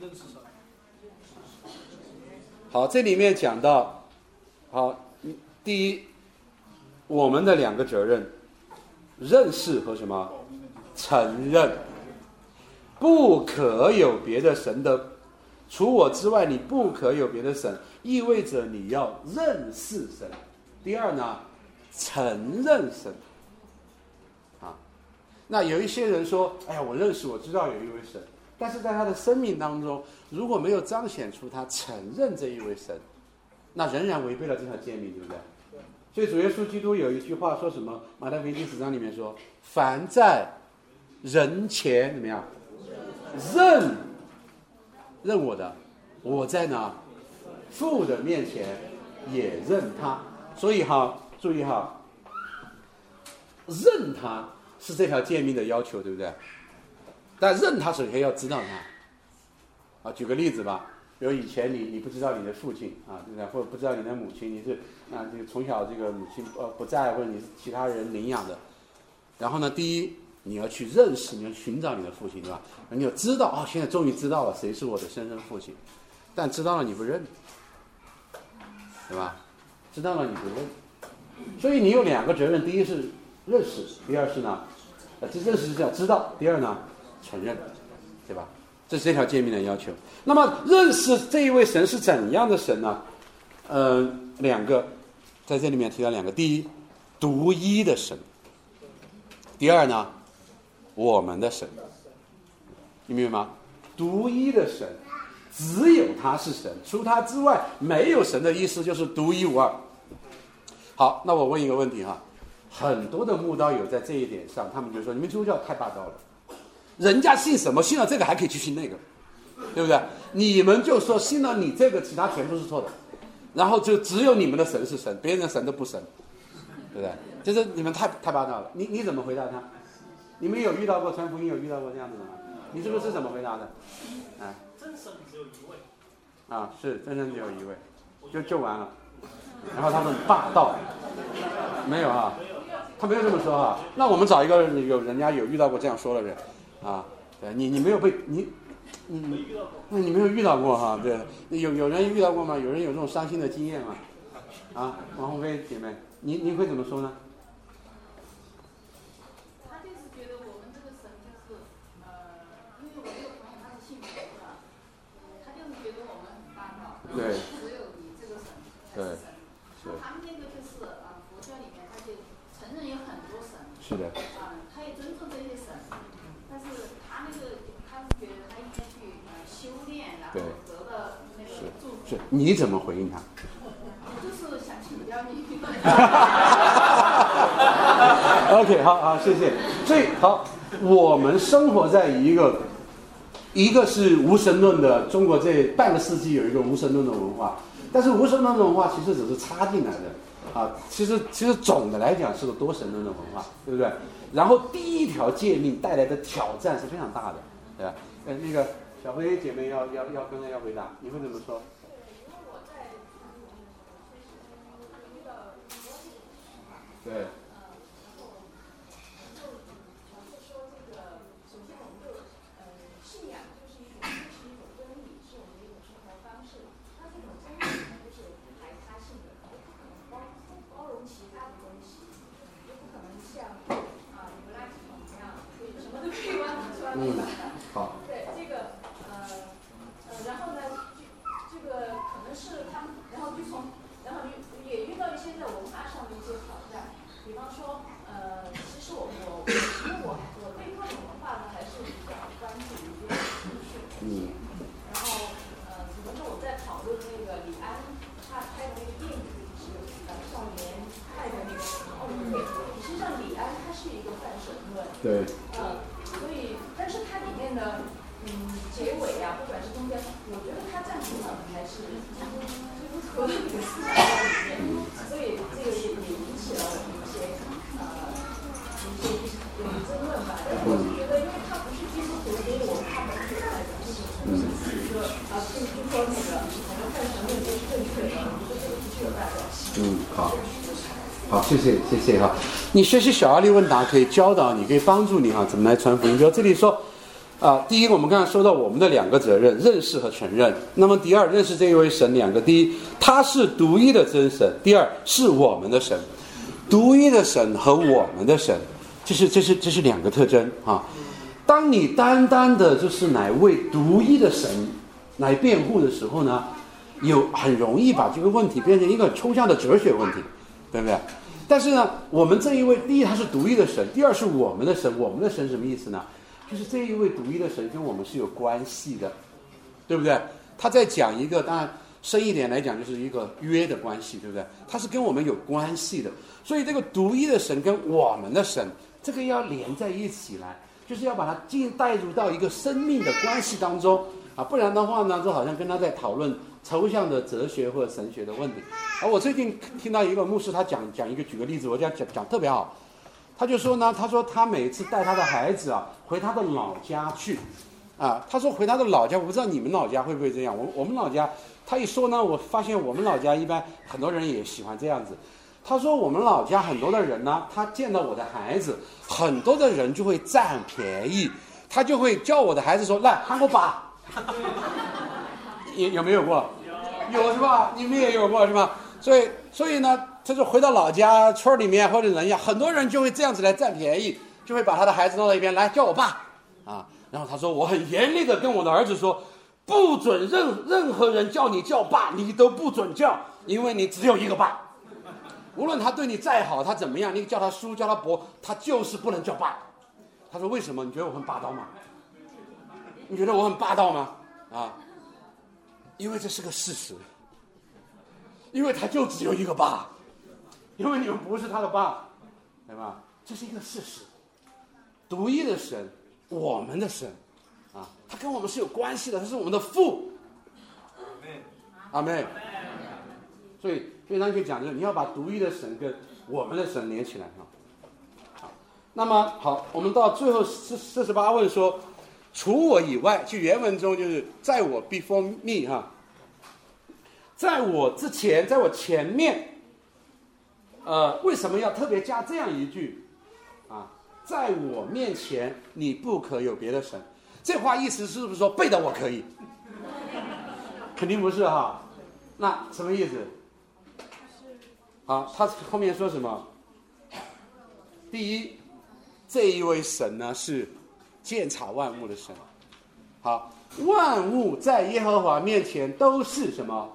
[SPEAKER 3] 认识神。
[SPEAKER 1] 好，这里面讲到。好，第一，我们的两个责任，认识和什么？承认，不可有别的神的，除我之外，你不可有别的神，意味着你要认识神。第二呢，承认神。啊，那有一些人说，哎呀，我认识，我知道有一位神，但是在他的生命当中，如果没有彰显出他承认这一位神，那仍然违背了这条诫命，对不对？所以主耶稣基督有一句话说什么？马太福音第十章里面说：“凡在人前怎么样认认我的，我在呢父的面前也认他。”所以哈，注意哈，认他是这条诫命的要求，对不对？但认他首先要知道他。啊，举个例子吧。比如以前你你不知道你的父亲啊，对不对？或者不知道你的母亲，你是啊，这个从小这个母亲呃不在，或者你是其他人领养的。然后呢，第一你要去认识，你要寻找你的父亲，对吧？你要知道哦，现在终于知道了谁是我的生身父亲，但知道了你不认，对吧？知道了你不认，所以你有两个责任：第一是认识，第二是呢，这认识是叫知道，第二呢承认，对吧？这是这条诫命的要求。那么，认识这一位神是怎样的神呢？呃，两个，在这里面提到两个：第一，独一的神；第二呢，我们的神。你明白吗？独一的神，只有他是神，除他之外没有神的意思就是独一无二。好，那我问一个问题哈，很多的慕道友在这一点上，他们就说你们基督教太霸道了。人家信什么？信了这个还可以去信那个，对不对？你们就说信了你这个，其他全部是错的，然后就只有你们的神是神，别人的神都不神，对不对？就是你们太太霸道了。你你怎么回答他？你们有遇到过传福音有遇到过这样子的吗？你这个是怎么回答的？
[SPEAKER 5] 啊，真神只有一位。
[SPEAKER 1] 啊，是真神只有一位，就就完了。然后他很霸道，没有啊，他没有这么说啊。那我们找一个有人家有遇到过这样说的人。啊，对你，你没有被你，嗯，那你没有遇到过哈？对，有有人遇到过吗？有人有这种伤心的经验吗？啊，王红飞姐妹，您您会怎么说呢？
[SPEAKER 2] 他就是觉得我们这个神就是，呃，因为我这个朋友他是信佛的，他就是觉得我们很霸道，
[SPEAKER 1] 对，
[SPEAKER 2] 只有你这个神才是神。是。他们那个就是啊，佛教里面他就承认有很多神。
[SPEAKER 1] 是的。
[SPEAKER 2] 啊，他也尊重这些神。但是他那个，他是觉得他应该去呃修炼，然后得到那个祝福。是，
[SPEAKER 1] 你怎么回应他？
[SPEAKER 2] 我就是想请教你。
[SPEAKER 1] OK，好好，谢谢。所以好，我们生活在一个，一个是无神论的中国，这半个世纪有一个无神论的文化，但是无神论的文化其实只是插进来的，啊，其实其实总的来讲是个多神论的文化，对不对？然后第一条诫命带来的挑战是非常大的，对吧？呃，那个小飞姐妹要要要刚才要回答，你会怎么说？对。嗯，好。
[SPEAKER 2] 对这个，呃，呃，然后呢，这这个可能是他们，然后就从，然后也遇到一些在文化上的一些挑战，比比方说，呃，其实我我，因为我我对各种文化呢还是比较关注一些情绪。嗯。然后，呃，比如说我在讨论那个李安他拍的那个电影，是呃少年派的那个奥运会，实际上李安他是一个半神论。
[SPEAKER 1] 对。
[SPEAKER 2] 呃。所以，但是它里面的嗯结尾呀，不管是中间，我觉得它占主导的还是基督基督徒的那个思想在里面，所以这个也也引起了我们一些呃一些有争论吧。但是我是觉得，因为他不是基督徒，所以我们看不出来的，就是是一个啊，就就说那个我们看神论都是正确的，我觉得这个不具有代表性。
[SPEAKER 1] 嗯，好。好，谢谢谢谢哈。你学习小阿力问答可以教导你，可以帮助你哈，怎么来传福音？比如这里说，啊，第一，我们刚才说到我们的两个责任，认识和承认。那么第二，认识这一位神，两个，第一，他是独一的真神；第二，是我们的神，独一的神和我们的神，这是这是这是两个特征啊。当你单单的就是来为独一的神来辩护的时候呢，有很容易把这个问题变成一个抽象的哲学问题，对不对？但是呢，我们这一位，第一他是独一的神，第二是我们的神。我们的神什么意思呢？就是这一位独一的神跟我们是有关系的，对不对？他在讲一个，当然深一点来讲，就是一个约的关系，对不对？他是跟我们有关系的，所以这个独一的神跟我们的神，这个要连在一起来，就是要把它进带入到一个生命的关系当中啊，不然的话呢，就好像跟他在讨论。抽象的哲学或者神学的问题，而我最近听到一个牧师，他讲讲一个举个例子，我讲讲讲特别好。他就说呢，他说他每次带他的孩子啊回他的老家去，啊，他说回他的老家，我不知道你们老家会不会这样。我我们老家，他一说呢，我发现我们老家一般很多人也喜欢这样子。他说我们老家很多的人呢，他见到我的孩子，很多的人就会占便宜，他就会叫我的孩子说来喊我爸。有有没有过？有是吧？你们也有过是吧？所以所以呢，他就回到老家村里面或者人家，很多人就会这样子来占便宜，就会把他的孩子弄到一边来叫我爸啊。然后他说，我很严厉的跟我的儿子说，不准任任何人叫你叫爸，你都不准叫，因为你只有一个爸。无论他对你再好，他怎么样，你叫他叔叫他伯，他就是不能叫爸。他说为什么？你觉得我很霸道吗？你觉得我很霸道吗？啊？因为这是个事实，因为他就只有一个爸，因为你们不是他的爸，对吧？这是一个事实，独一的神，我们的神，啊，他跟我们是有关系的，他是我们的父，阿妹，所以非常去讲，就是你要把独一的神跟我们的神连起来啊。好，那么好，我们到最后四四十八问说。除我以外，就原文中就是在我 before me 哈，在我之前，在我前面，呃，为什么要特别加这样一句啊？在我面前，你不可有别的神。这话意思是不是说背的我可以？肯定不是哈。那什么意思？好，他后面说什么？第一，这一位神呢是。鉴察万物的神，好，万物在耶和华面前都是什么？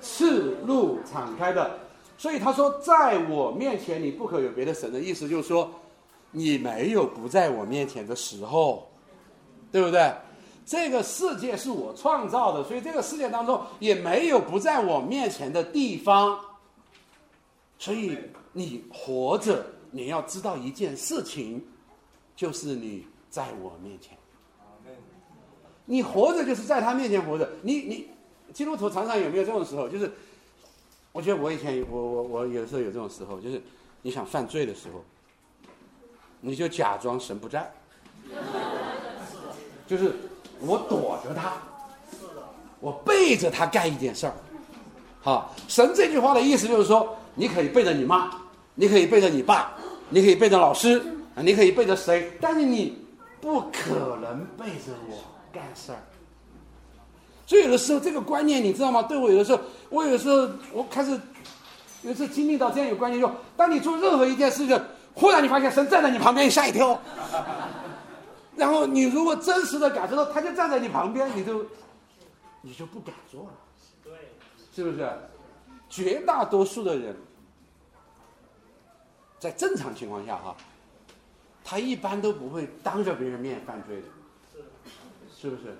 [SPEAKER 1] 赤露敞开的。所以他说，在我面前你不可有别的神的意思，就是说，你没有不在我面前的时候，对不对？这个世界是我创造的，所以这个世界当中也没有不在我面前的地方。所以你活着，你要知道一件事情，就是你。在我面前，你活着就是在他面前活着。你你，基督徒常常有没有这种时候？就是，我觉得我以前我我我有时候有这种时候，就是你想犯罪的时候，你就假装神不在，就是我躲着他，我背着他干一点事儿。好，神这句话的意思就是说，你可以背着你妈，你可以背着你爸，你可以背着老师，你可以背着谁，但是你。不可能背着我干事儿，所以有的时候这个观念你知道吗？对我有的时候，我有的时候我开始有时候经历到这样一个观念，就当你做任何一件事情，忽然你发现神站在你旁边，你吓一跳，然后你如果真实的感受到他就站在你旁边，你就你就不敢做了，对，是不是？绝大多数的人，在正常情况下哈。他一般都不会当着别人面犯罪的，是不是？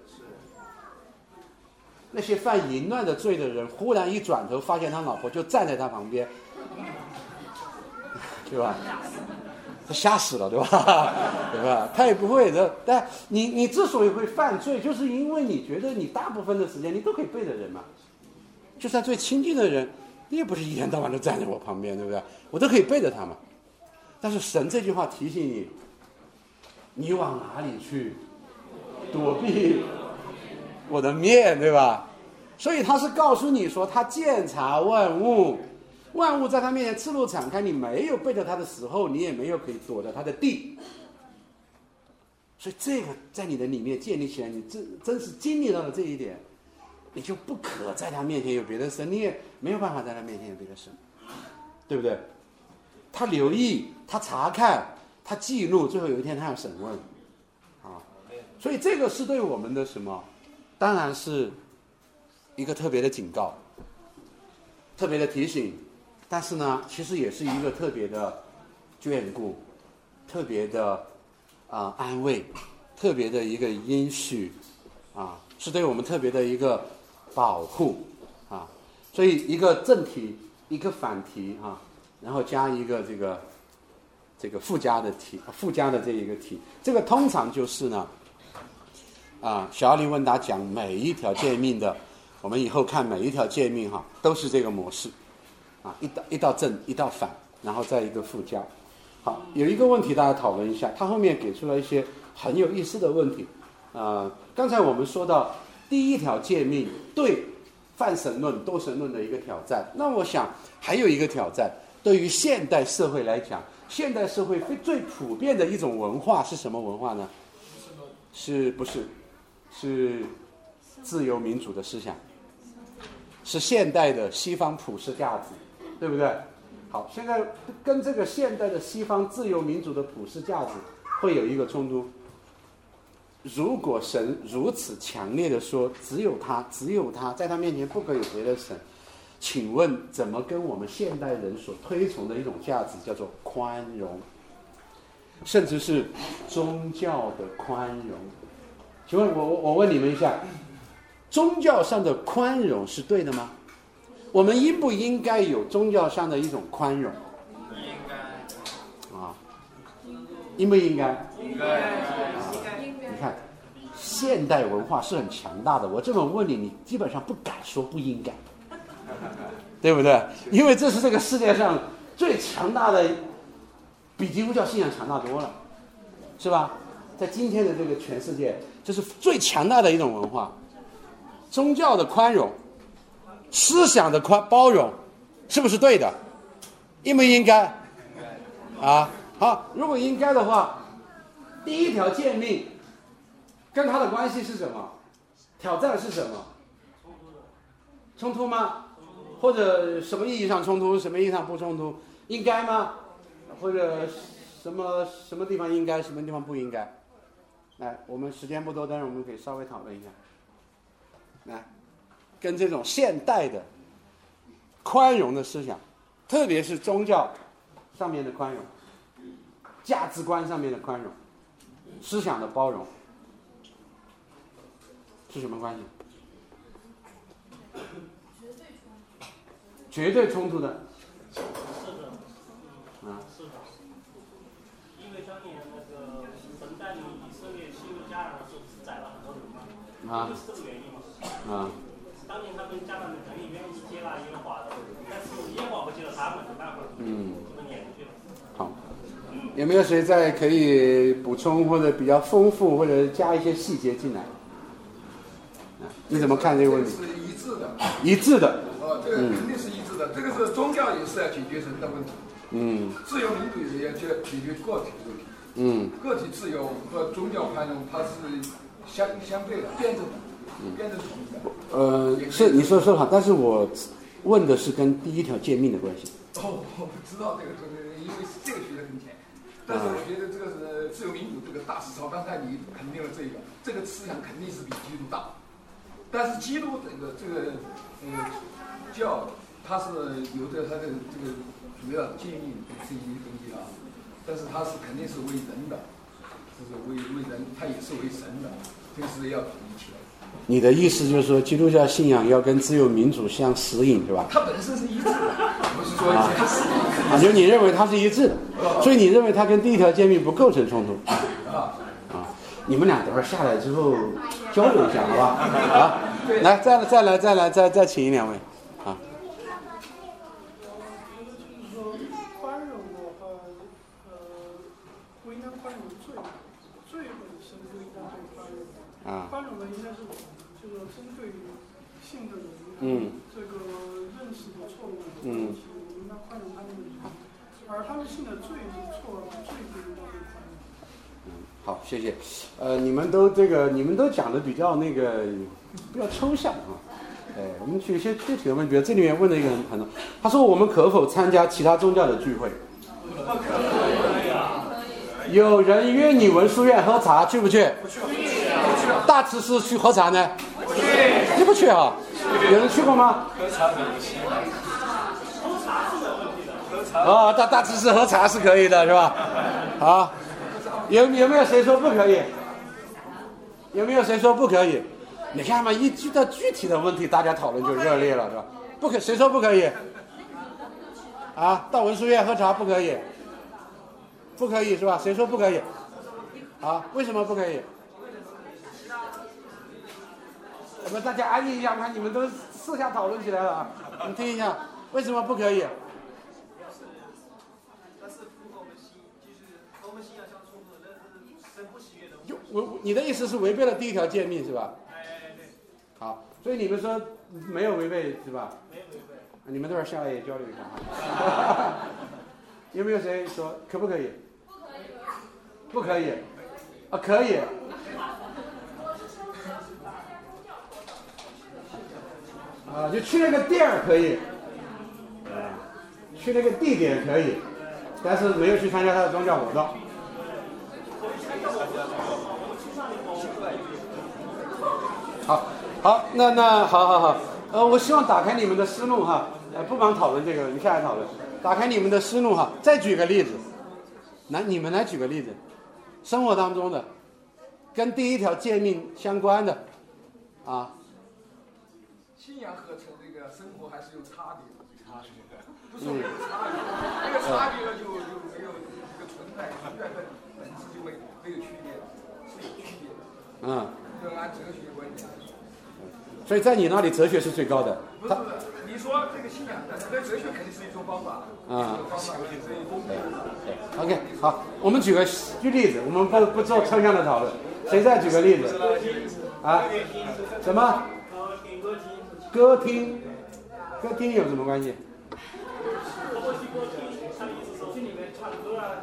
[SPEAKER 1] 那些犯淫乱的罪的人，忽然一转头，发现他老婆就站在他旁边，对吧？他吓死了，对吧？对吧？他也不会的。但你你之所以会犯罪，就是因为你觉得你大部分的时间你都可以背着人嘛。就算最亲近的人，你也不是一天到晚都站在我旁边，对不对？我都可以背着他嘛。但是神这句话提醒你，你往哪里去躲避我的面对吧？所以他是告诉你说，他鉴察万物，万物在他面前赤露敞开，你没有背着他的时候，你也没有可以躲着他的地。所以这个在你的里面建立起来，你真真是经历到了这一点，你就不可在他面前有别的神，你也没有办法在他面前有别的神，对不对？他留意，他查看，他记录，最后有一天他要审问，啊，所以这个是对我们的什么？当然是一个特别的警告，特别的提醒，但是呢，其实也是一个特别的眷顾，特别的啊、安慰，特别的一个应许啊，是对我们特别的一个保护啊。所以一个正题，一个反题啊，然后加一个这个这个附加的题，附加的这一个题，这个通常就是呢。啊，小奥林问答讲每一条诫命的，我们以后看每一条诫命哈，都是这个模式，啊，一道一道正，一道反，然后再一个附加。好，有一个问题大家讨论一下，他后面给出了一些很有意思的问题。啊，刚才我们说到第一条诫命对泛神论、多神论的一个挑战，那我想还有一个挑战，对于现代社会来讲，现代社会最最普遍的一种文化是什么文化呢？是不是？是自由民主的思想，是现代的西方普世价值，对不对？好，现在跟这个现代的西方自由民主的普世价值会有一个冲突。如果神如此强烈的说只有他，只有他，在他面前不可有别的神，请问怎么跟我们现代人所推崇的一种价值叫做宽容，甚至是宗教的宽容？请问我我我问你们一下，宗教上的宽容是对的吗？我们应不应该有宗教上的一种宽容
[SPEAKER 4] 应该，
[SPEAKER 1] 啊？应不应该？
[SPEAKER 4] 应该，啊
[SPEAKER 1] 你看，现代文化是很强大的。我这么问你，你基本上不敢说不应该，对不对？因为这是这个世界上最强大的，比基督教信仰强大多了，是吧？在今天的这个全世界，这是最强大的一种文化，宗教的宽容，思想的宽包容，是不是对的？应不应该？啊，好，如果应该的话，第一条诫命跟它的关系是什么？挑战是什么？冲突吗？或者什么意义上冲突，什么意义上不冲突？应该吗？或者什么什么地方应该，什么地方不应该？来，我们时间不多，但是我们可以稍微讨论一下。来，跟这种现代的宽容的思想，特别是宗教上面的宽容，价值观上面的宽容，思想的包容，是什么关系？绝对冲突的
[SPEAKER 5] 是的，
[SPEAKER 1] 啊！
[SPEAKER 5] 是的。因为当年那个神带领以色列进入迦南的时候，是宰了很多人嘛，
[SPEAKER 1] 啊
[SPEAKER 5] 就是这个原因嘛。
[SPEAKER 1] 啊！
[SPEAKER 5] 当年他们迦南人肯定愿意接纳耶和华的，但是耶和华不接纳他们，没办法，
[SPEAKER 1] 嗯，
[SPEAKER 5] 就撵出去了。
[SPEAKER 1] 好，有没有谁再可以补充或者比较丰富或者加一些细节进来？啊，你怎么看这个问题？
[SPEAKER 7] 是一致的，
[SPEAKER 1] 一致的，
[SPEAKER 7] 哦，这个肯定是这个是宗教也是要解决人的问题，
[SPEAKER 1] 嗯
[SPEAKER 7] 自由民主也要解解决个体的问题。
[SPEAKER 1] 嗯
[SPEAKER 7] 个体自由和宗教宽容，它是相相对的，辩证的，辩证统一的。
[SPEAKER 1] 呃，是你说的说得好，但是我问的是跟第一条诫命的关系。
[SPEAKER 7] 哦，我不知道这个这个，因为这个学的很浅。但是我觉得这个是自由民主这个大思潮，刚才你肯定了这个，这个思想肯定是比基督大。但是基督这个这个呃教，它是有着他的这个主要建议这些东西啊，但是他是肯定是为人的，就是为为人，他也是为神的，这个是要统一起来。
[SPEAKER 1] 你的意思就是说，基督教信仰要跟自由民主相适应，是吧？
[SPEAKER 7] 它本身是一致的，不是说它是
[SPEAKER 1] 啊，就你认为它是一致的，所以你认为它跟第一条诫命不构成冲突
[SPEAKER 7] 啊。
[SPEAKER 1] 啊？你们俩等会儿下来之后交流一下，好吧？啊，来，再来，再来，再来，再再请一两位啊。
[SPEAKER 3] 就是说宽容的话，呃，不应该宽容罪，罪本身不应该被宽容。
[SPEAKER 1] 啊
[SPEAKER 3] 宽容的应该是我们，这个针对性的人，
[SPEAKER 1] 嗯，
[SPEAKER 3] 这个认识的错误的
[SPEAKER 1] 嗯
[SPEAKER 3] 问题，我们应该宽容他们的人，而他们信的罪是错了，罪不应该被宽容。
[SPEAKER 1] 好，谢谢。呃，你们都这个，你们都讲的比较那个，比较抽象啊。哎，我们举一些具体的问题，比如这里面问了一个很很多，他说我们可否参加其他宗教的聚会？有人约你文殊院喝茶，去不去？不去。大慈寺去喝茶呢？不去。你不去啊？有人去过吗？
[SPEAKER 5] 喝茶是个问
[SPEAKER 1] 啊，大大只是喝茶是可以的，是吧？啊，有有没有谁说不可以？有没有谁说不可以？你看嘛，一遇到具体的问题，大家讨论就热烈了，是吧？不可，谁说不可以？啊，到文殊院喝茶不可以？不可以是吧？谁说不可以？啊，为什么不可以？我们大家安静一下，我看你们都私下讨论起来了啊！你听一下，为什么不可以？就我你的意思是违背了第一条诫命是吧？
[SPEAKER 6] 哎对，
[SPEAKER 1] 好，所以你们说没有违背是吧？
[SPEAKER 6] 没有违背。
[SPEAKER 1] 你们这儿下来也交流一下哈。有没有谁说可不可以？不可以。啊，可以。啊，就去那个地儿可以，啊，去那个地点可以，但是没有去参加他的宗教活动。好，好，那那好好好，呃，我希望打开你们的思路哈，呃，不忙讨论这个，你下来讨论，打开你们的思路哈。再举个例子，来，你们来举个例子，生活当中的，跟第一条诫命相关的，啊，
[SPEAKER 7] 信仰和成这个生活还是有差别的，差别的，不是有差别，那个差别了就就没有这个存在，存在本本质就没没有区别了，是有区别的。
[SPEAKER 1] 嗯，
[SPEAKER 7] 就按哲学观点，
[SPEAKER 1] 所以在你那里哲学是最高的。
[SPEAKER 7] 不是你说这个信仰，但是对哲学肯定是一种方法，
[SPEAKER 1] 啊
[SPEAKER 7] 一种方法是一种公平的。
[SPEAKER 1] OK，好，我们举个举例子，我们不不做抽象的讨论。谁再举个例子？啊？什么？歌厅？歌厅有什么关系？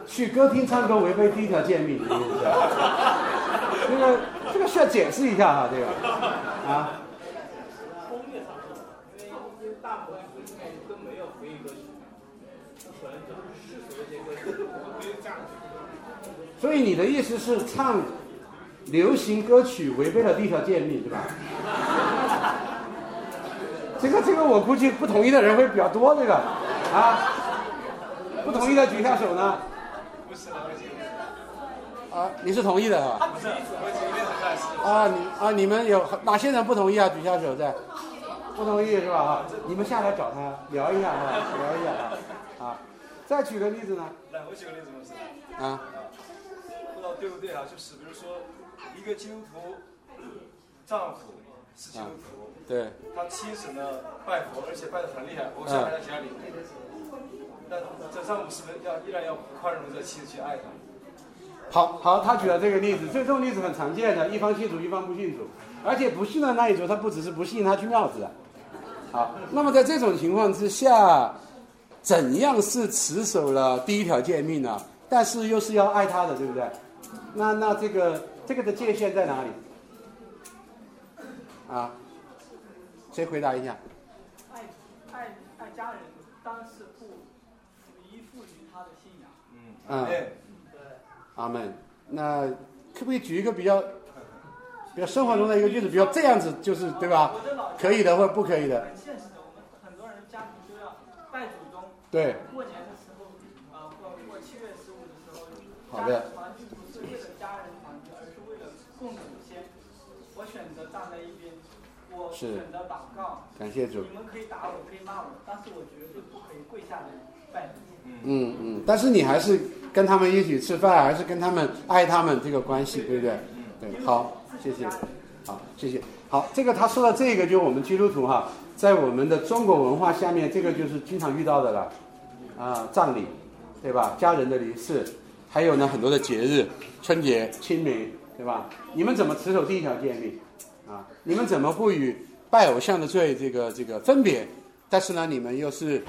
[SPEAKER 1] 去歌厅唱歌违背第一条诫命，这个这个需要解释一下哈，这个啊。
[SPEAKER 8] 大部分应该都没有回应歌曲，可能都是世俗的一些歌曲，没有这样
[SPEAKER 1] 所以你的意思是唱流行歌曲违背了第一条诫命，对吧？这个这个我估计不同意的人会比较多，这个啊，不同意的举下手呢。
[SPEAKER 6] 不是，
[SPEAKER 1] 啊，你是同意的啊？
[SPEAKER 6] 不是，我。
[SPEAKER 1] 啊，你啊，你们有哪些人不同意啊？举下手在。不同意是吧？啊，你们下来找他聊一下啊，聊一下啊，啊，再举个例子呢？
[SPEAKER 6] 来，我举个例子，我是。
[SPEAKER 1] 啊。
[SPEAKER 6] 对不对啊？就是比如说，一个基督徒丈夫是基督徒，
[SPEAKER 1] 对，
[SPEAKER 6] 他妻子呢拜佛，而且拜的很厉害，偶像还在家里。那这丈夫是不是要依然要宽容这妻子去爱他？
[SPEAKER 1] 好好，他举了这个例子，这种例子很常见的，一方信主，一方不信主，而且不信的那一组，他不只是不信，他去庙子。好，那么在这种情况之下，怎样是持守了第一条诫命呢？但是又是要爱他的，对不对？那那这个这个的界限在哪里？啊，谁回答一下？
[SPEAKER 3] 爱爱爱家人，当然是不依附于他的信仰。
[SPEAKER 1] 嗯，
[SPEAKER 6] 对。
[SPEAKER 1] 阿门。那可不可以举一个比较比较生活中的一个例子？比如这样子，就是对吧？可以的或者不可以的。
[SPEAKER 3] 很现实的，我们很多人家庭都要拜祖宗。
[SPEAKER 1] 对。
[SPEAKER 3] 过年的时候，啊，过过七月十五的时候，
[SPEAKER 1] 好的。
[SPEAKER 3] 团聚不是为了家人团聚，而是为了供祖先。我选择站在一边，我选择祷告。
[SPEAKER 1] 感谢主。
[SPEAKER 3] 你们可以打我，可以骂我，但是我绝对不可以跪下来拜你。
[SPEAKER 1] 嗯嗯，但是你还是跟他们一起吃饭，还是跟他们爱他们这个关系，对不对？对，好，谢谢，好，谢谢，好，这个他说的这个，就我们基督徒哈，在我们的中国文化下面，这个就是经常遇到的了，啊，葬礼，对吧？家人的离世，还有呢很多的节日，春节、清明，对吧？你们怎么持守第一条诫命？啊，你们怎么不与拜偶像的罪这个这个分别？但是呢，你们又是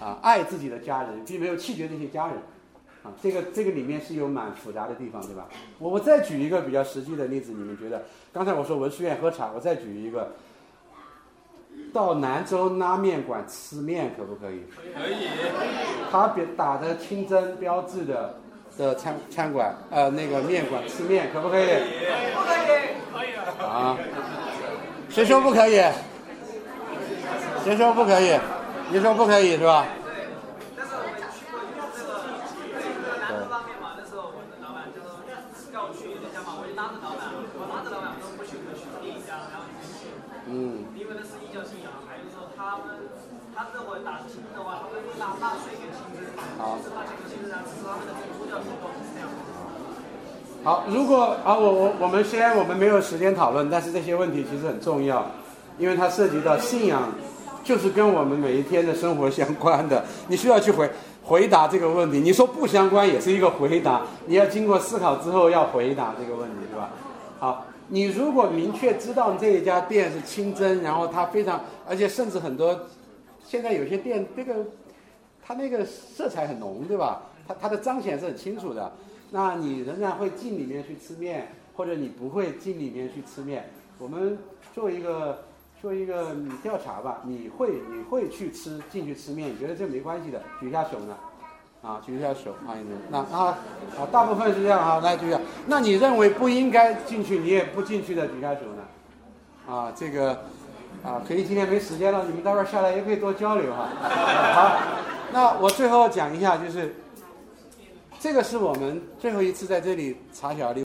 [SPEAKER 1] 啊爱自己的家人，并没有弃绝这些家人，啊，这个这个里面是有蛮复杂的地方，对吧？我我再举一个比较实际的例子，你们觉得？刚才我说文殊院喝茶，我再举一个，到兰州拉面馆吃面可不可以？
[SPEAKER 6] 可以。
[SPEAKER 1] 他别打着清真标志的的餐餐馆，呃，那个面馆吃面可不可以？
[SPEAKER 3] 不可以，可以。
[SPEAKER 1] 啊，谁说不可以？谁说不可以？你说不可以是吧？
[SPEAKER 3] 但是我们去
[SPEAKER 9] 认为打清真的话，他会纳纳税给清真，
[SPEAKER 1] 好
[SPEAKER 9] 是纳税给清真，然后支持他们的这个宗教活动，是这样。
[SPEAKER 1] 好，如果啊，我我我们虽然我们没有时间讨论，但是这些问题其实很重要，因为它涉及到信仰，就是跟我们每一天的生活相关的，你需要去回回答这个问题。你说不相关也是一个回答，你要经过思考之后要回答这个问题，对吧？好，你如果明确知道这一家店是清真，然后它非常，而且甚至很多，现在有些店这个，它那个色彩很浓，对吧？它它的彰显是很清楚的。那你仍然会进里面去吃面，或者你不会进里面去吃面。我们做一个做一个调查吧，你会你会去吃进去吃面？你觉得这没关系的，举一下手呢？啊，举一下手欢迎你！那啊啊，大部分是这样哈，来举一下。那你认为不应该进去，你也不进去的，举一下手呢？啊，这个啊，可以今天没时间了，你们待会儿下来也可以多交流哈。好，那我最后讲一下，就是这个是我们最后一次在这里查小丽。